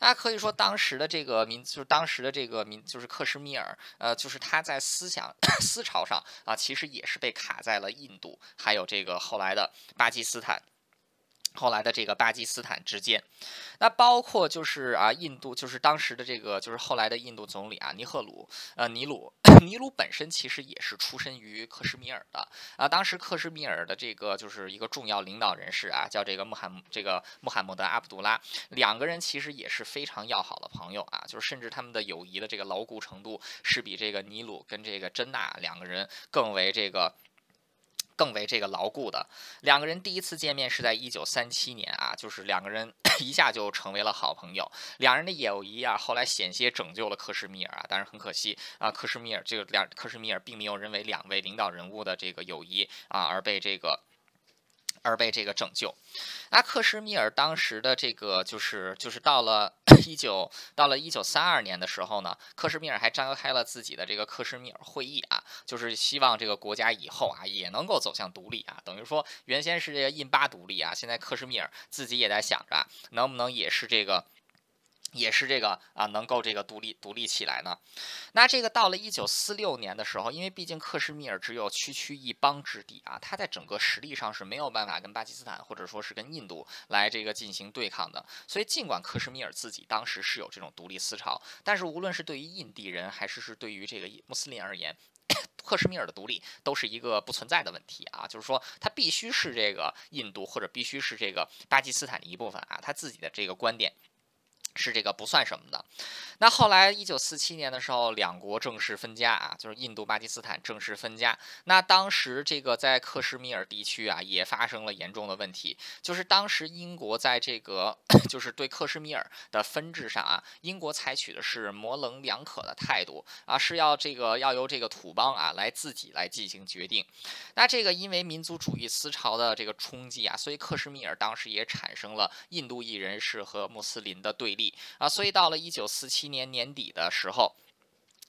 那可以说当时的这个民就是当时的这个民就是克什米尔，呃，就是他在思想 [COUGHS] 思潮上啊，其实也是被卡在了印度，还有这个后来的巴基斯坦。后来的这个巴基斯坦之间，那包括就是啊，印度就是当时的这个就是后来的印度总理啊，尼赫鲁，呃，尼鲁，[COUGHS] 尼鲁本身其实也是出身于克什米尔的啊。当时克什米尔的这个就是一个重要领导人士啊，叫这个穆罕这个穆罕默德阿卜杜拉，两个人其实也是非常要好的朋友啊，就是甚至他们的友谊的这个牢固程度是比这个尼鲁跟这个真纳两个人更为这个。更为这个牢固的两个人第一次见面是在一九三七年啊，就是两个人 [COUGHS] 一下就成为了好朋友。两人的友谊啊，后来险些拯救了克什米尔啊，但是很可惜啊，克什米尔这个两克什米尔并没有认为两位领导人物的这个友谊啊而被这个。而被这个拯救，那克什米尔当时的这个就是就是到了一九到了一九三二年的时候呢，克什米尔还召开了自己的这个克什米尔会议啊，就是希望这个国家以后啊也能够走向独立啊，等于说原先是这个印巴独立啊，现在克什米尔自己也在想着能不能也是这个。也是这个啊，能够这个独立独立起来呢。那这个到了一九四六年的时候，因为毕竟克什米尔只有区区一邦之地啊，它在整个实力上是没有办法跟巴基斯坦或者说是跟印度来这个进行对抗的。所以尽管克什米尔自己当时是有这种独立思潮，但是无论是对于印地人还是是对于这个穆斯林而言，克什米尔的独立都是一个不存在的问题啊，就是说它必须是这个印度或者必须是这个巴基斯坦的一部分啊，他自己的这个观点。是这个不算什么的。那后来一九四七年的时候，两国正式分家啊，就是印度、巴基斯坦正式分家。那当时这个在克什米尔地区啊，也发生了严重的问题，就是当时英国在这个 [COUGHS] 就是对克什米尔的分治上啊，英国采取的是模棱两可的态度啊，是要这个要由这个土邦啊来自己来进行决定。那这个因为民族主义思潮的这个冲击啊，所以克什米尔当时也产生了印度裔人士和穆斯林的对立啊，所以到了一九四七。年年底的时候。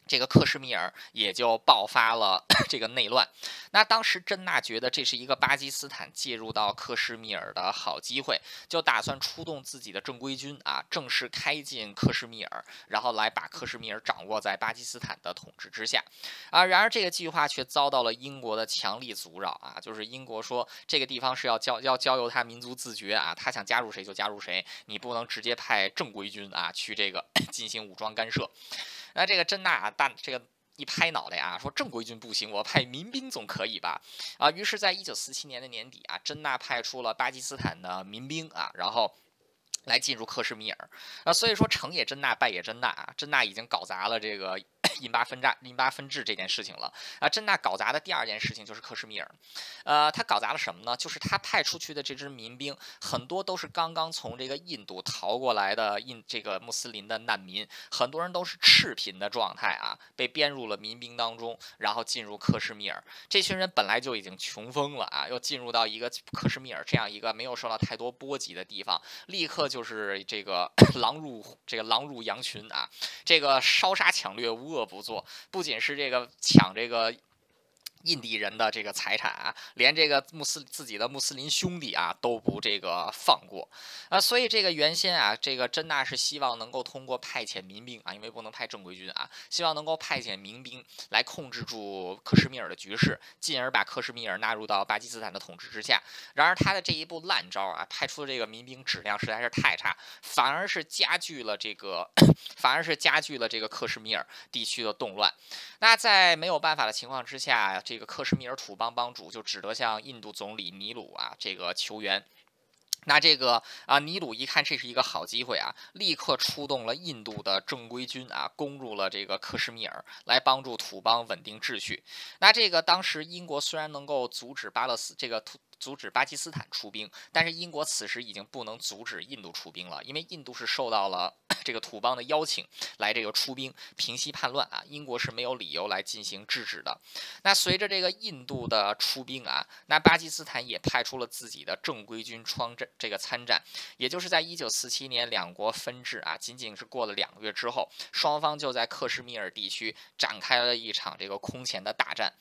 这个克什米尔也就爆发了 [COUGHS] 这个内乱。那当时真纳觉得这是一个巴基斯坦介入到克什米尔的好机会，就打算出动自己的正规军啊，正式开进克什米尔，然后来把克什米尔掌握在巴基斯坦的统治之下。啊，然而这个计划却遭到了英国的强力阻扰啊，就是英国说这个地方是要交要交由他民族自决啊，他想加入谁就加入谁，你不能直接派正规军啊去这个 [COUGHS] 进行武装干涉。那这个真纳啊，大这个一拍脑袋啊，说正规军不行，我派民兵总可以吧？啊，于是，在一九四七年的年底啊，真纳派出了巴基斯坦的民兵啊，然后来进入克什米尔。啊，所以说成也真纳，败也真纳啊，真纳已经搞砸了这个。[LAUGHS] 印巴分战、印巴分治这件事情了啊！真纳搞砸的第二件事情就是克什米尔，呃，他搞砸了什么呢？就是他派出去的这支民兵很多都是刚刚从这个印度逃过来的印这个穆斯林的难民，很多人都是赤贫的状态啊，被编入了民兵当中，然后进入克什米尔。这群人本来就已经穷疯了啊，又进入到一个克什米尔这样一个没有受到太多波及的地方，立刻就是这个 [COUGHS] 狼入这个狼入羊群啊，这个烧杀抢掠无恶。不做，不仅是这个抢这个。印地人的这个财产啊，连这个穆斯自己的穆斯林兄弟啊都不这个放过啊，所以这个原先啊，这个真纳是希望能够通过派遣民兵啊，因为不能派正规军啊，希望能够派遣民兵来控制住克什米尔的局势，进而把克什米尔纳入到巴基斯坦的统治之下。然而他的这一步烂招啊，派出的这个民兵质量实在是太差，反而是加剧了这个，反而是加剧了这个克什米尔地区的动乱。那在没有办法的情况之下，这这个克什米尔土邦帮主就只得向印度总理尼鲁啊这个求援。那这个啊，尼鲁一看这是一个好机会啊，立刻出动了印度的正规军啊，攻入了这个克什米尔，来帮助土邦稳定秩序。那这个当时英国虽然能够阻止巴勒斯这个土。阻止巴基斯坦出兵，但是英国此时已经不能阻止印度出兵了，因为印度是受到了 [CLEARS THROAT] 这个土邦的邀请来这个出兵平息叛乱啊，英国是没有理由来进行制止的。那随着这个印度的出兵啊，那巴基斯坦也派出了自己的正规军参战，这个参战，也就是在一九四七年两国分治啊，仅仅是过了两个月之后，双方就在克什米尔地区展开了一场这个空前的大战。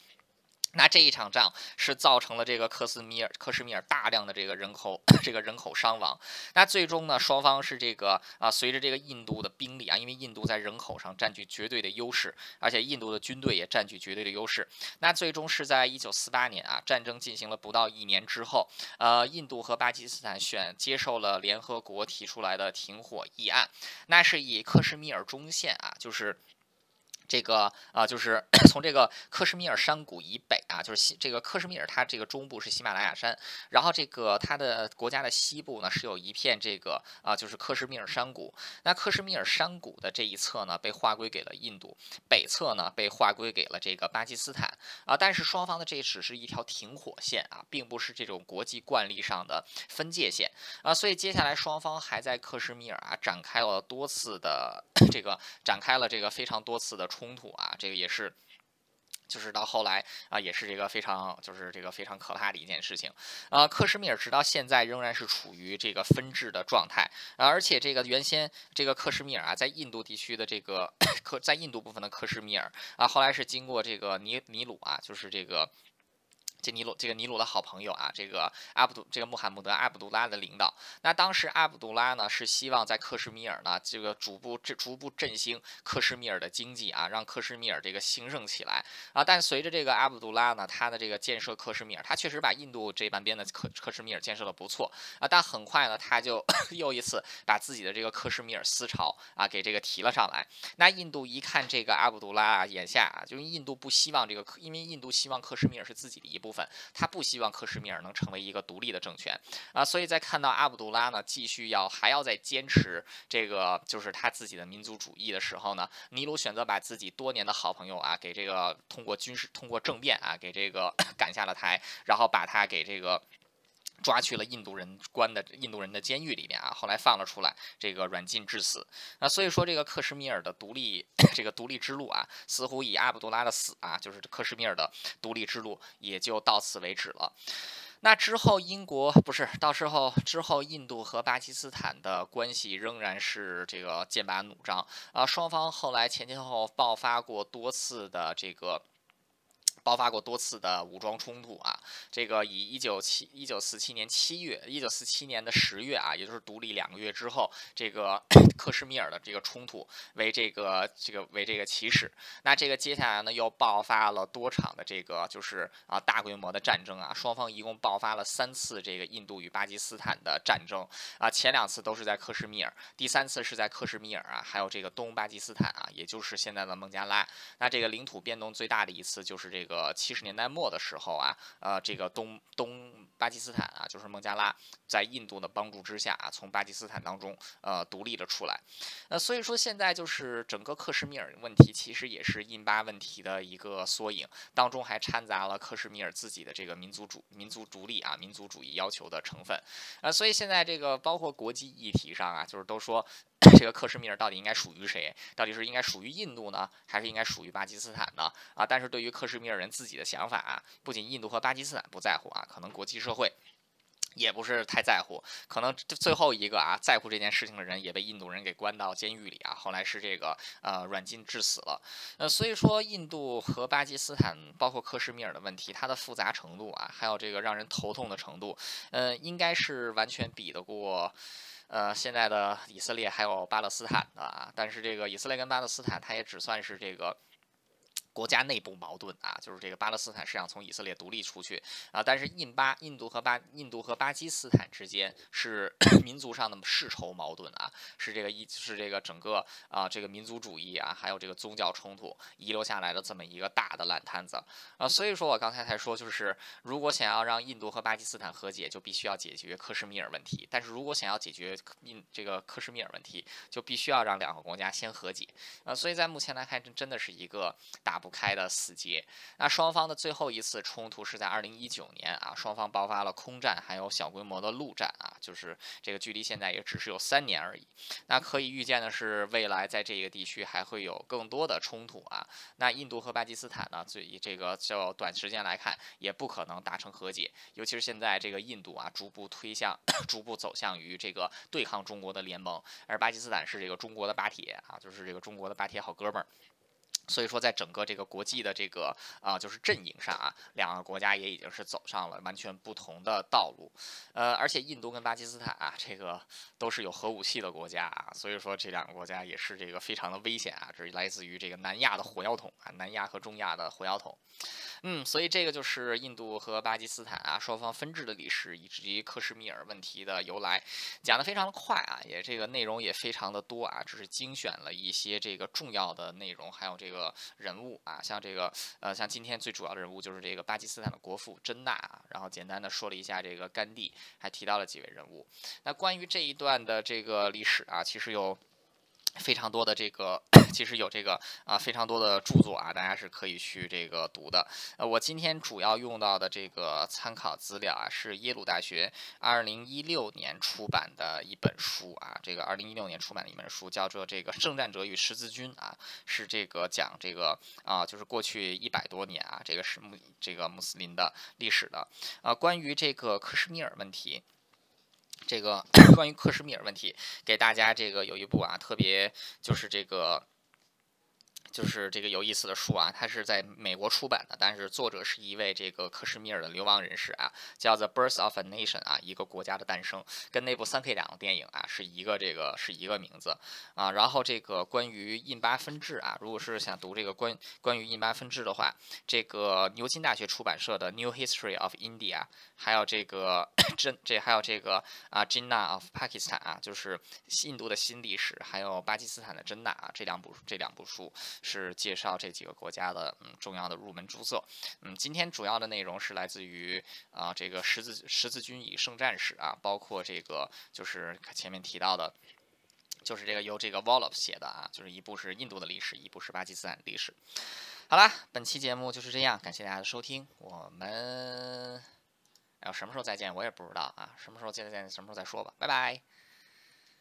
那这一场仗是造成了这个克什米尔克什米尔大量的这个人口 [COUGHS] 这个人口伤亡。那最终呢，双方是这个啊，随着这个印度的兵力啊，因为印度在人口上占据绝对的优势，而且印度的军队也占据绝对的优势。那最终是在一九四八年啊，战争进行了不到一年之后，呃，印度和巴基斯坦选接受了联合国提出来的停火议案，那是以克什米尔中线啊，就是。这个啊，就是 [CLEARS THROAT] 从这个克什米尔山谷以北啊，就是西这个克什米尔，它这个中部是喜马拉雅山，然后这个它的国家的西部呢是有一片这个啊，就是克什米尔山谷。那克什米尔山谷的这一侧呢被划归给了印度，北侧呢被划归给了这个巴基斯坦啊。但是双方的这只是一条停火线啊，并不是这种国际惯例上的分界线啊。所以接下来双方还在克什米尔啊展开了多次的 [CLEARS THROAT] 这个展开了这个非常多次的。冲突啊，这个也是，就是到后来啊，也是这个非常，就是这个非常可怕的一件事情啊。克什米尔直到现在仍然是处于这个分治的状态啊，而且这个原先这个克什米尔啊，在印度地区的这个 [COUGHS] 克，在印度部分的克什米尔啊，后来是经过这个尼尼鲁啊，就是这个。这尼鲁这个尼鲁的好朋友啊，这个阿卜杜这个穆罕默德阿卜杜拉的领导。那当时阿卜杜拉呢是希望在克什米尔呢这个逐步这逐步振兴克什米尔的经济啊，让克什米尔这个兴盛起来啊。但随着这个阿卜杜拉呢，他的这个建设克什米尔，他确实把印度这半边的克克什米尔建设的不错啊。但很快呢，他就 [COUGHS] 又一次把自己的这个克什米尔思潮啊给这个提了上来。那印度一看这个阿卜杜拉啊，眼下啊，就印度不希望这个，因为印度希望克什米尔是自己的一部分。他不希望克什米尔能成为一个独立的政权啊，所以在看到阿卜杜拉呢继续要还要再坚持这个就是他自己的民族主义的时候呢，尼鲁选择把自己多年的好朋友啊给这个通过军事通过政变啊给这个 [COUGHS] 赶下了台，然后把他给这个。抓去了印度人关的印度人的监狱里面啊，后来放了出来，这个软禁致死。那所以说，这个克什米尔的独立，[COUGHS] 这个独立之路啊，似乎以阿卜杜拉的死啊，就是克什米尔的独立之路也就到此为止了。那之后，英国不是到时候之后，印度和巴基斯坦的关系仍然是这个剑拔弩张啊，双方后来前前后后爆发过多次的这个。爆发过多次的武装冲突啊，这个以一九七一九四七年七月，一九四七年的十月啊，也就是独立两个月之后，这个 [COUGHS] 克什米尔的这个冲突为这个这个为这个起始。那这个接下来呢，又爆发了多场的这个就是啊大规模的战争啊，双方一共爆发了三次这个印度与巴基斯坦的战争啊，前两次都是在克什米尔，第三次是在克什米尔啊，还有这个东巴基斯坦啊，也就是现在的孟加拉。那这个领土变动最大的一次就是这个。呃，七十年代末的时候啊，呃，这个东东巴基斯坦啊，就是孟加拉，在印度的帮助之下啊，从巴基斯坦当中呃独立了出来。呃，所以说现在就是整个克什米尔问题，其实也是印巴问题的一个缩影，当中还掺杂了克什米尔自己的这个民族主民族独立啊、民族主义要求的成分。呃，所以现在这个包括国际议题上啊，就是都说。这个克什米尔到底应该属于谁？到底是应该属于印度呢，还是应该属于巴基斯坦呢？啊，但是对于克什米尔人自己的想法啊，不仅印度和巴基斯坦不在乎啊，可能国际社会也不是太在乎。可能最后一个啊，在乎这件事情的人也被印度人给关到监狱里啊，后来是这个呃软禁致死了。呃，所以说印度和巴基斯坦，包括克什米尔的问题，它的复杂程度啊，还有这个让人头痛的程度，呃，应该是完全比得过。呃，现在的以色列还有巴勒斯坦的啊，但是这个以色列跟巴勒斯坦，它也只算是这个。国家内部矛盾啊，就是这个巴勒斯坦是想从以色列独立出去啊，但是印巴印度和巴印度和巴基斯坦之间是 [COUGHS] 民族上的世仇矛盾啊，是这个一是这个整个啊这个民族主义啊，还有这个宗教冲突遗留下来的这么一个大的烂摊子啊，所以说我刚才才说，就是如果想要让印度和巴基斯坦和解，就必须要解决克什米尔问题，但是如果想要解决印这个克什米尔问题，就必须要让两个国家先和解啊，所以在目前来看，真真的是一个打。不开的死结。那双方的最后一次冲突是在二零一九年啊，双方爆发了空战，还有小规模的陆战啊，就是这个距离现在也只是有三年而已。那可以预见的是，未来在这个地区还会有更多的冲突啊。那印度和巴基斯坦呢，最这个就短时间来看，也不可能达成和解。尤其是现在这个印度啊，逐步推向、[COUGHS] 逐步走向于这个对抗中国的联盟，而巴基斯坦是这个中国的巴铁啊，就是这个中国的巴铁好哥们儿。所以说，在整个这个国际的这个啊，就是阵营上啊，两个国家也已经是走上了完全不同的道路。呃，而且印度跟巴基斯坦啊，这个都是有核武器的国家啊，所以说这两个国家也是这个非常的危险啊，这是来自于这个南亚的火药桶啊，南亚和中亚的火药桶。嗯，所以这个就是印度和巴基斯坦啊双方分治的历史，以及克什米尔问题的由来，讲的非常的快啊，也这个内容也非常的多啊，只是精选了一些这个重要的内容，还有这个个人物啊，像这个呃，像今天最主要的人物就是这个巴基斯坦的国父珍娜啊，然后简单的说了一下这个甘地，还提到了几位人物。那关于这一段的这个历史啊，其实有。非常多的这个，[COUGHS] 其实有这个啊，非常多的著作啊，大家是可以去这个读的。呃，我今天主要用到的这个参考资料啊，是耶鲁大学二零一六年出版的一本书啊，这个二零一六年出版的一本书叫做《这个圣战者与十字军》啊，是这个讲这个啊，就是过去一百多年啊，这个是穆这个穆斯林的历史的啊，关于这个克什米尔问题。这个 [COUGHS] 关于克什米尔问题，给大家这个有一部啊，特别就是这个。就是这个有意思的书啊，它是在美国出版的，但是作者是一位这个克什米尔的流亡人士啊，叫《The Birth of a Nation》啊，一个国家的诞生，跟那部三 K 两个电影啊是一个这个是一个名字啊。然后这个关于印巴分治啊，如果是想读这个关关于印巴分治的话，这个牛津大学出版社的《New History of India》，还有这个 [CLEARS THROAT] 真这还有这个啊《Jinna of Pakistan》啊，就是印度的新历史，还有巴基斯坦的真纳啊，这两部这两部书。是介绍这几个国家的嗯重要的入门著作。嗯，今天主要的内容是来自于啊这个十字十字军以圣战史啊，包括这个就是前面提到的。就是这个由这个 Wallop 写的啊，就是一部是印度的历史，一部是巴基斯坦历史。好啦，本期节目就是这样，感谢大家的收听，我们要什么时候再见我也不知道啊，什么时候见再见什么时候再说吧，拜拜。